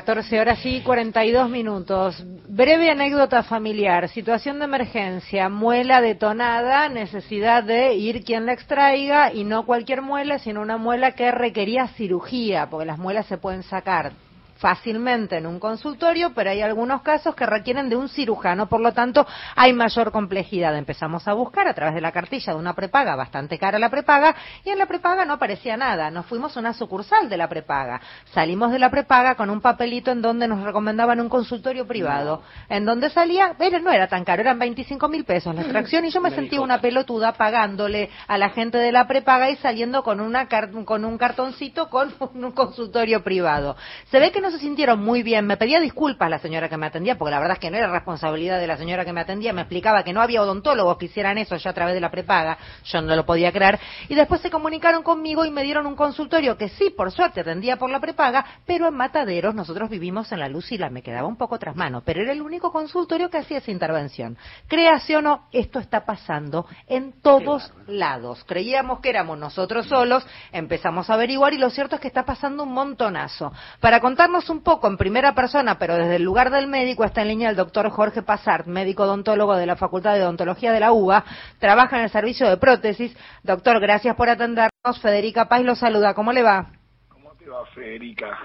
14 horas y 42 minutos. Breve anécdota familiar. Situación de emergencia. Muela detonada. Necesidad de ir quien la extraiga y no cualquier muela, sino una muela que requería cirugía, porque las muelas se pueden sacar fácilmente en un consultorio, pero hay algunos casos que requieren de un cirujano, por lo tanto hay mayor complejidad. Empezamos a buscar a través de la cartilla de una prepaga, bastante cara la prepaga, y en la prepaga no aparecía nada. Nos fuimos a una sucursal de la prepaga. Salimos de la prepaga con un papelito en donde nos recomendaban un consultorio privado, en donde salía, pero no era tan caro, eran 25 mil pesos la extracción y yo me sentía una pelotuda pagándole a la gente de la prepaga y saliendo con, una con un cartoncito con un consultorio privado. Se ve que no se sintieron muy bien. Me pedía disculpas la señora que me atendía, porque la verdad es que no era responsabilidad de la señora que me atendía. Me explicaba que no había odontólogos que hicieran eso ya a través de la prepaga. Yo no lo podía creer. Y después se comunicaron conmigo y me dieron un consultorio que sí, por suerte, atendía por la prepaga, pero en Mataderos nosotros vivimos en la luz y la me quedaba un poco tras mano. Pero era el único consultorio que hacía esa intervención. Creación o esto está pasando en todos lados. Creíamos que éramos nosotros solos, empezamos a averiguar y lo cierto es que está pasando un montonazo. Para contarnos un poco en primera persona, pero desde el lugar del médico, está en línea el doctor Jorge Pasart, médico odontólogo de la Facultad de Odontología de la UBA, trabaja en el servicio de prótesis. Doctor, gracias por atendernos. Federica Paz lo saluda. ¿Cómo le va? ¿Cómo te va, Federica?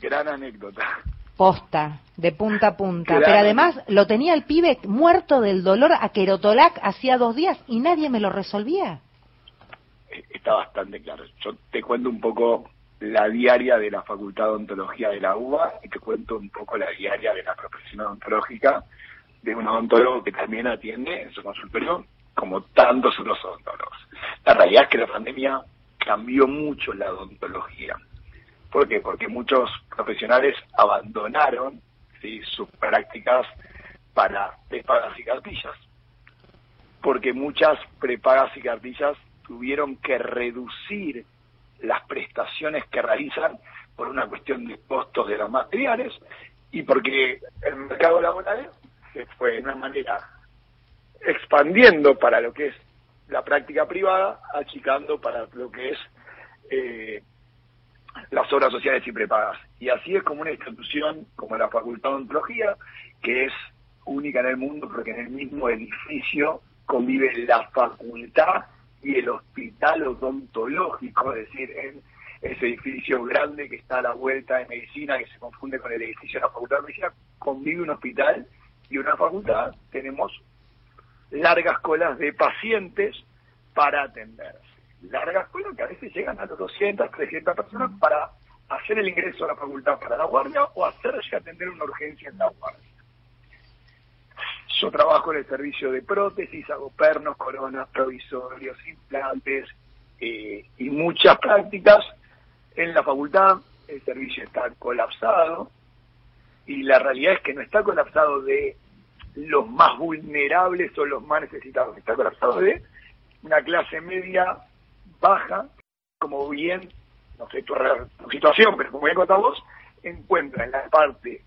Gran anécdota. Posta, de punta a punta. Pero además lo tenía el pibe muerto del dolor a Querotolac hacía dos días y nadie me lo resolvía. Eh, está bastante claro. Yo te cuento un poco la diaria de la Facultad de Odontología de la UBA y te cuento un poco la diaria de la profesión odontológica de un odontólogo que también atiende en su consultorio como tantos otros odontólogos. La realidad es que la pandemia cambió mucho la odontología. ¿Por qué? Porque muchos profesionales abandonaron sus prácticas para prepagas y cartillas. Porque muchas prepagas y cartillas tuvieron que reducir las prestaciones que realizan por una cuestión de costos de los materiales y porque el mercado laboral se fue de una manera expandiendo para lo que es la práctica privada, achicando para lo que es eh, las obras sociales y prepagas. Y así es como una institución como la Facultad de Odontología, que es única en el mundo porque en el mismo edificio convive la facultad y el hospital odontológico, es decir, en ese edificio grande que está a la vuelta de medicina, que se confunde con el edificio de la Facultad de Medicina, convive un hospital y una facultad, tenemos largas colas de pacientes para atenderse. Largas colas que a veces llegan a los 200, 300 personas para hacer el ingreso a la facultad para la guardia o hacerse atender una urgencia en la guardia. Yo trabajo en el servicio de prótesis, hago pernos, coronas, provisorios, implantes eh, y muchas prácticas. En la facultad el servicio está colapsado y la realidad es que no está colapsado de los más vulnerables o los más necesitados, está colapsado de una clase media baja, como bien, no sé tu, tu situación, pero como bien contamos, encuentra en la parte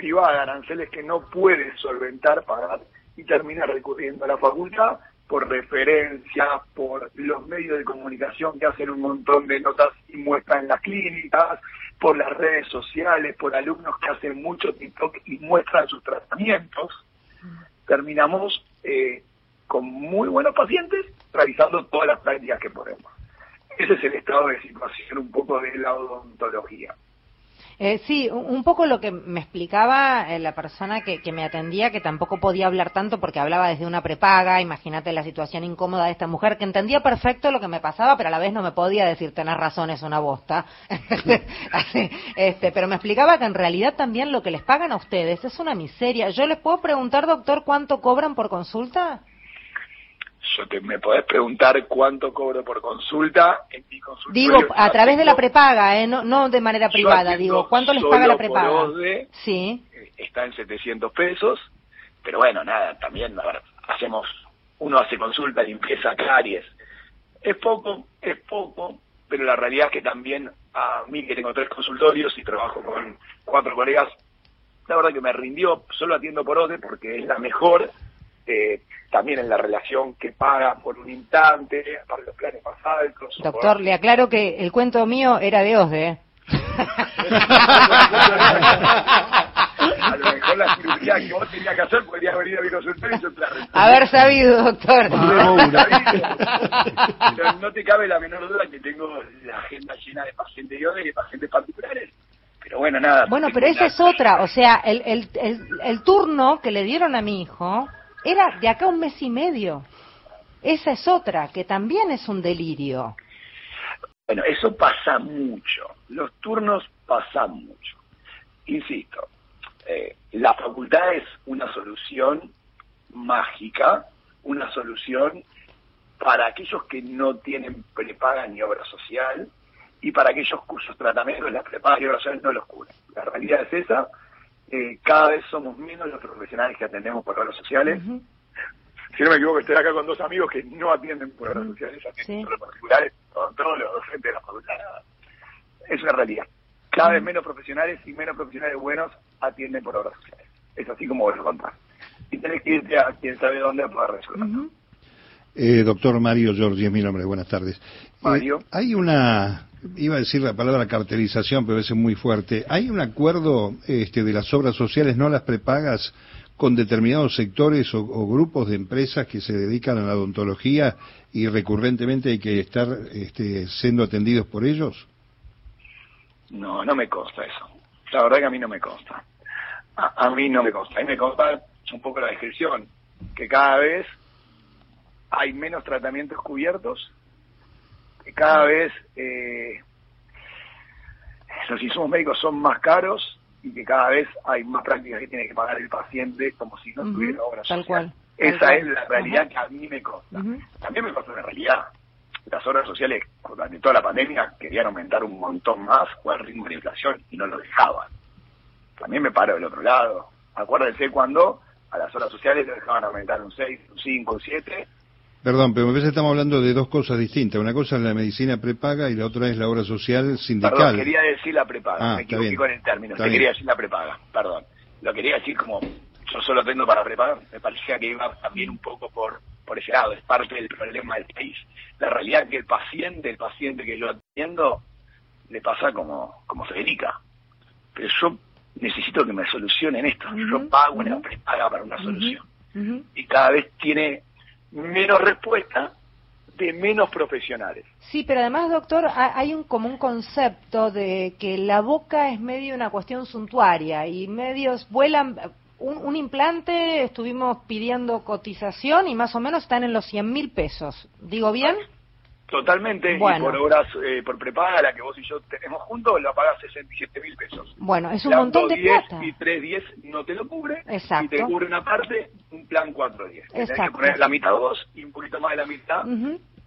privada, aranceles que no puede solventar, pagar y termina recurriendo a la facultad por referencia, por los medios de comunicación que hacen un montón de notas y muestran en las clínicas, por las redes sociales, por alumnos que hacen mucho TikTok y muestran sus tratamientos, terminamos eh, con muy buenos pacientes realizando todas las prácticas que podemos. Ese es el estado de situación un poco de la odontología. Eh, sí, un poco lo que me explicaba eh, la persona que, me atendía, que tampoco podía hablar tanto porque hablaba desde una prepaga, imagínate la situación incómoda de esta mujer, que entendía perfecto lo que me pasaba, pero a la vez no me podía decir, tener razón, es una bosta. este, pero me explicaba que en realidad también lo que les pagan a ustedes es una miseria. ¿Yo les puedo preguntar, doctor, cuánto cobran por consulta? Yo te, me podés preguntar cuánto cobro por consulta en mi Digo, a través de la prepaga, ¿eh? no, no de manera privada, digo, ¿cuánto les paga la prepaga? sí. Eh, está en 700 pesos, pero bueno, nada, también, a ver, hacemos, uno hace consulta, limpieza, caries. Es poco, es poco, pero la realidad es que también a mí que tengo tres consultorios y trabajo con cuatro colegas, la verdad que me rindió, solo atiendo por ODE porque es la mejor eh, también en la relación que paga por un instante, para los planes más altos. Doctor, le aclaro que el cuento mío era de OSDE. a lo mejor la cirugía que vos tenías que hacer podría haber ido a mi consultorio y yo te la resolví. Haber sabido, doctor. Pero no te cabe la menor duda que tengo la agenda llena de pacientes de y de pacientes particulares. Pero bueno, nada. Bueno, pero esa es otra. O sea, el, el, el, el turno que le dieron a mi hijo era de acá un mes y medio. Esa es otra, que también es un delirio. Bueno, eso pasa mucho. Los turnos pasan mucho. Insisto, eh, la facultad es una solución mágica, una solución para aquellos que no tienen prepaga ni obra social y para aquellos cuyos tratamientos la prepaga y obra social no los cubren. La realidad es esa. Eh, cada vez somos menos los profesionales que atendemos por obras sociales. Si no me equivoco, estoy acá con dos amigos que no atienden por obras sociales, atienden por particulares, con todos los docentes de la facultad. Es una realidad. Cada vez menos profesionales y menos profesionales buenos atienden por obras sociales. Es así como vos lo contás. Y tenés que irte a quien sabe dónde para resolverlo. Eh, doctor Mario Giorgi es mi nombre, buenas tardes. Eh, Mario. hay una, iba a decir la palabra cartelización, pero es muy fuerte. ¿Hay un acuerdo este, de las obras sociales, no las prepagas, con determinados sectores o, o, grupos de empresas que se dedican a la odontología y recurrentemente hay que estar este, siendo atendidos por ellos? No, no me consta eso. La verdad que a mí no me consta. A, a mí no me consta. A mí me consta un poco la descripción, que cada vez hay menos tratamientos cubiertos, que cada vez eh, los insumos médicos son más caros y que cada vez hay más prácticas que tiene que pagar el paciente como si no tuviera obra Tal social. cual. Esa Tal es la realidad que a mí me consta. También me consta una realidad. Las obras sociales, durante toda la pandemia, querían aumentar un montón más o el ritmo de inflación y no lo dejaban. También me paro del otro lado. Acuérdense cuando a las obras sociales le dejaban aumentar un 6, un 5, un 7. Perdón, pero a veces estamos hablando de dos cosas distintas. Una cosa es la medicina prepaga y la otra es la obra social sindical. Perdón, quería decir la prepaga. Ah, me está equivoqué bien. con el término. Está Te bien. quería decir la prepaga. Perdón. Lo quería decir como yo solo tengo para prepagar. Me parecía que iba también un poco por, por ese lado. Es parte del problema del país. La realidad es que el paciente, el paciente que yo atiendo, le pasa como, como Federica. Pero yo necesito que me solucionen esto. Yo pago una prepaga para una solución. Y cada vez tiene menos respuesta de menos profesionales. Sí, pero además, doctor, ha- hay un como un concepto de que la boca es medio una cuestión suntuaria y medios vuelan. Un, un implante estuvimos pidiendo cotización y más o menos están en los 100 mil pesos. ¿Digo bien? Totalmente, Bueno. y por horas, eh, por prepaga, la que vos y yo tenemos juntos, la pagas 67 mil pesos. Bueno, es un Plan montón de 210 plata. Y 310 no te lo cubre. Exacto. Y te cubre una parte, un plan 410. Tenés que poner la mitad vos y un poquito más de la mitad,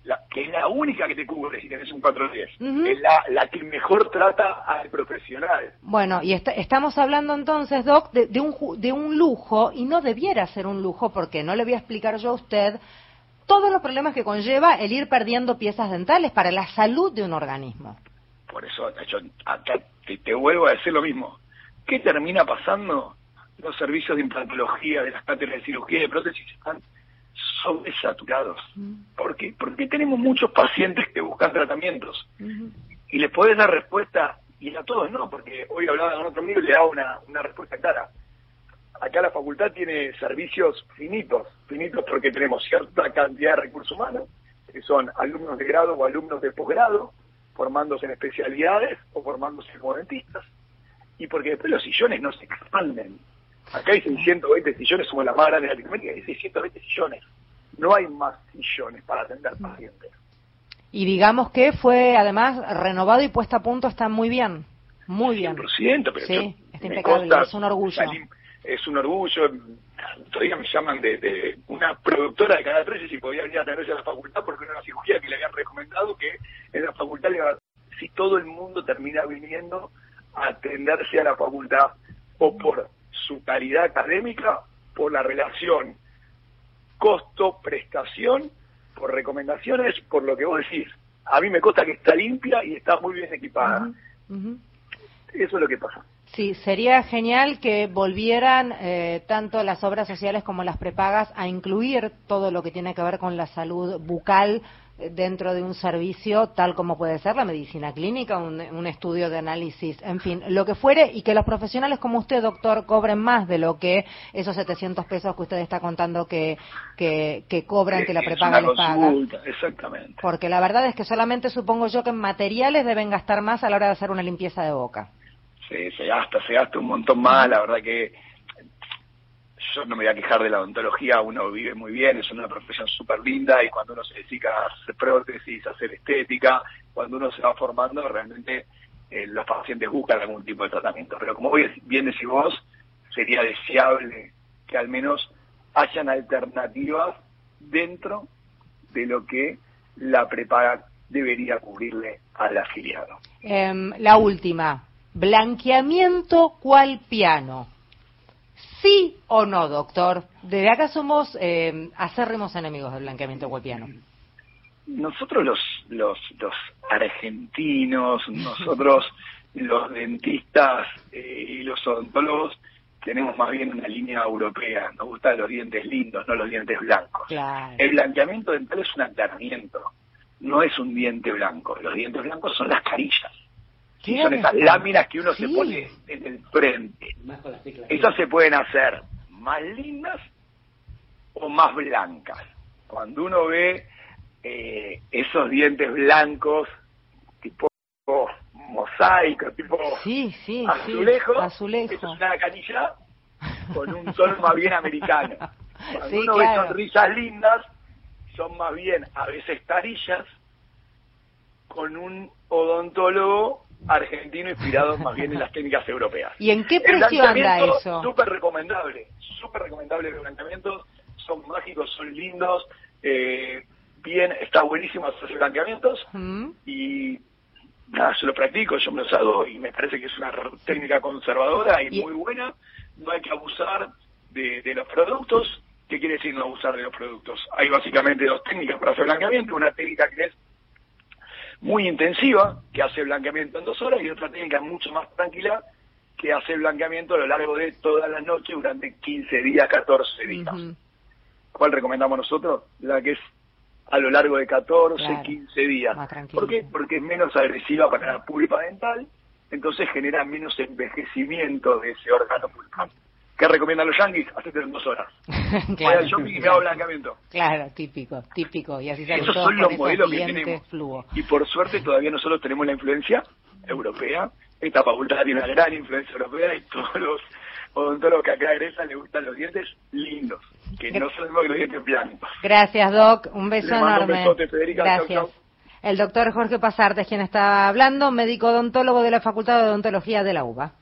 la, que es la única que te cubre si tenés un 410. Ujú. Es la, la que mejor trata al profesional. Bueno, y esta- estamos hablando entonces, Doc, de, de un, ju- de un lujo, y no debiera ser un lujo, porque no le voy a explicar yo a usted todos los problemas que conlleva el ir perdiendo piezas dentales para la salud de un organismo. Por eso, yo acá te, te vuelvo a decir lo mismo. ¿Qué termina pasando? Los servicios de implantología, de las cátedras de cirugía y de prótesis están sobresaturados. ¿Por qué? Porque tenemos muchos pacientes que buscan tratamientos y les podés dar respuesta y a todos no, porque hoy hablaba con otro amigo y le daba una, una respuesta clara. Acá la facultad tiene servicios finitos, finitos porque tenemos cierta cantidad de recursos humanos, que son alumnos de grado o alumnos de posgrado, formándose en especialidades o formándose como dentistas, y porque después los sillones no se expanden. Acá hay 620 sillones, somos la más grande de Latinoamérica, hay 620 sillones. No hay más sillones para atender pacientes. Y digamos que fue además renovado y puesto a punto, está muy bien, muy bien. 100%, pero Sí, yo- está me impecable, consta, es un orgullo. salí- es un orgullo. Todavía me llaman de, de una productora de Canal 13 si podía venir a atenderse a la facultad porque era una cirugía que le habían recomendado que en la facultad le iba- si todo el mundo termina viniendo a atenderse a la facultad o por su calidad académica, por la relación costo-prestación, por recomendaciones, por lo que vos decís. A mí me consta que está limpia y está muy bien equipada. Eso es lo que pasa. Sí, sería genial que volvieran eh, tanto las obras sociales como las prepagas a incluir todo lo que tiene que ver con la salud bucal, dentro de un servicio tal como puede ser la medicina clínica, un, un, estudio de análisis, en fin, lo que fuere, y que los profesionales como usted, doctor, cobren más de lo que esos 700 pesos que usted está contando que, que, que cobran, que la prepaga les paga. Exactamente. Porque la verdad es que solamente supongo yo que en materiales deben gastar más a la hora de hacer una limpieza de boca. Sí, se gasta, se gasta un montón más, la verdad que yo no me voy a quejar de la odontología, uno vive muy bien, es una profesión súper linda y cuando uno se dedica a hacer prótesis, a hacer estética, cuando uno se va formando, realmente eh, los pacientes buscan algún tipo de tratamiento. Pero como bien decís vos, sería deseable que al menos hayan alternativas dentro de lo que la prepaga debería cubrirle al afiliado. Em, la última, blanqueamiento cual piano. ¿Sí o no, doctor? Desde acá somos eh, acérrimos enemigos del blanqueamiento piano. Nosotros los, los, los argentinos, nosotros los dentistas eh, y los odontólogos tenemos más bien una línea europea. Nos gustan los dientes lindos, no los dientes blancos. El blanqueamiento dental es un aclaramiento, no es un diente blanco. Los dientes blancos son las carillas son esas láminas que uno se pone en el frente. Esas se pueden hacer más lindas o más blancas. Cuando uno ve eh, esos dientes blancos, tipo mosaico, tipo azulejo, azulejo. es una canilla con un tono más bien americano. Cuando uno ve sonrisas lindas, son más bien a veces tarillas con un odontólogo argentino inspirado más bien en las técnicas europeas. ¿Y en qué precio anda eso? Súper recomendable, súper recomendable los blanqueamientos, son mágicos, son lindos, eh, bien, está buenísimo hacer blanqueamientos mm. y nada, yo lo practico, yo me lo hago y me parece que es una técnica conservadora y, muy buena, no hay que abusar de, de los productos, ¿qué quiere decir no abusar de los productos? Hay básicamente dos técnicas para hacer blanqueamiento, una técnica que es muy intensiva, que hace blanqueamiento en dos horas, y otra técnica mucho más tranquila, que hace blanqueamiento a lo largo de toda la noche durante 15 días, 14 días. ¿Cuál recomendamos nosotros? La que es a lo largo de 14, 15 días. ¿Por qué? Porque es menos agresiva para la pulpa dental, entonces genera menos envejecimiento de ese órgano pulpar. ¿Qué recomiendan los yankees? Hacete en dos horas. claro. Voy al shopping y me hago blanqueamiento. Claro, típico, típico. Y así Esos son los modelos que tenemos. Y por suerte todavía nosotros tenemos la influencia europea. Esta facultad tiene una gran influencia europea y todos los odontólogos que acá egresan les gustan los dientes lindos, que no son los dientes blancos. Gracias, Doc. Un beso enorme. Un Federica. Gracias. El doctor Jorge Pasartes, quien está hablando, médico odontólogo de la Facultad de Odontología de la UBA.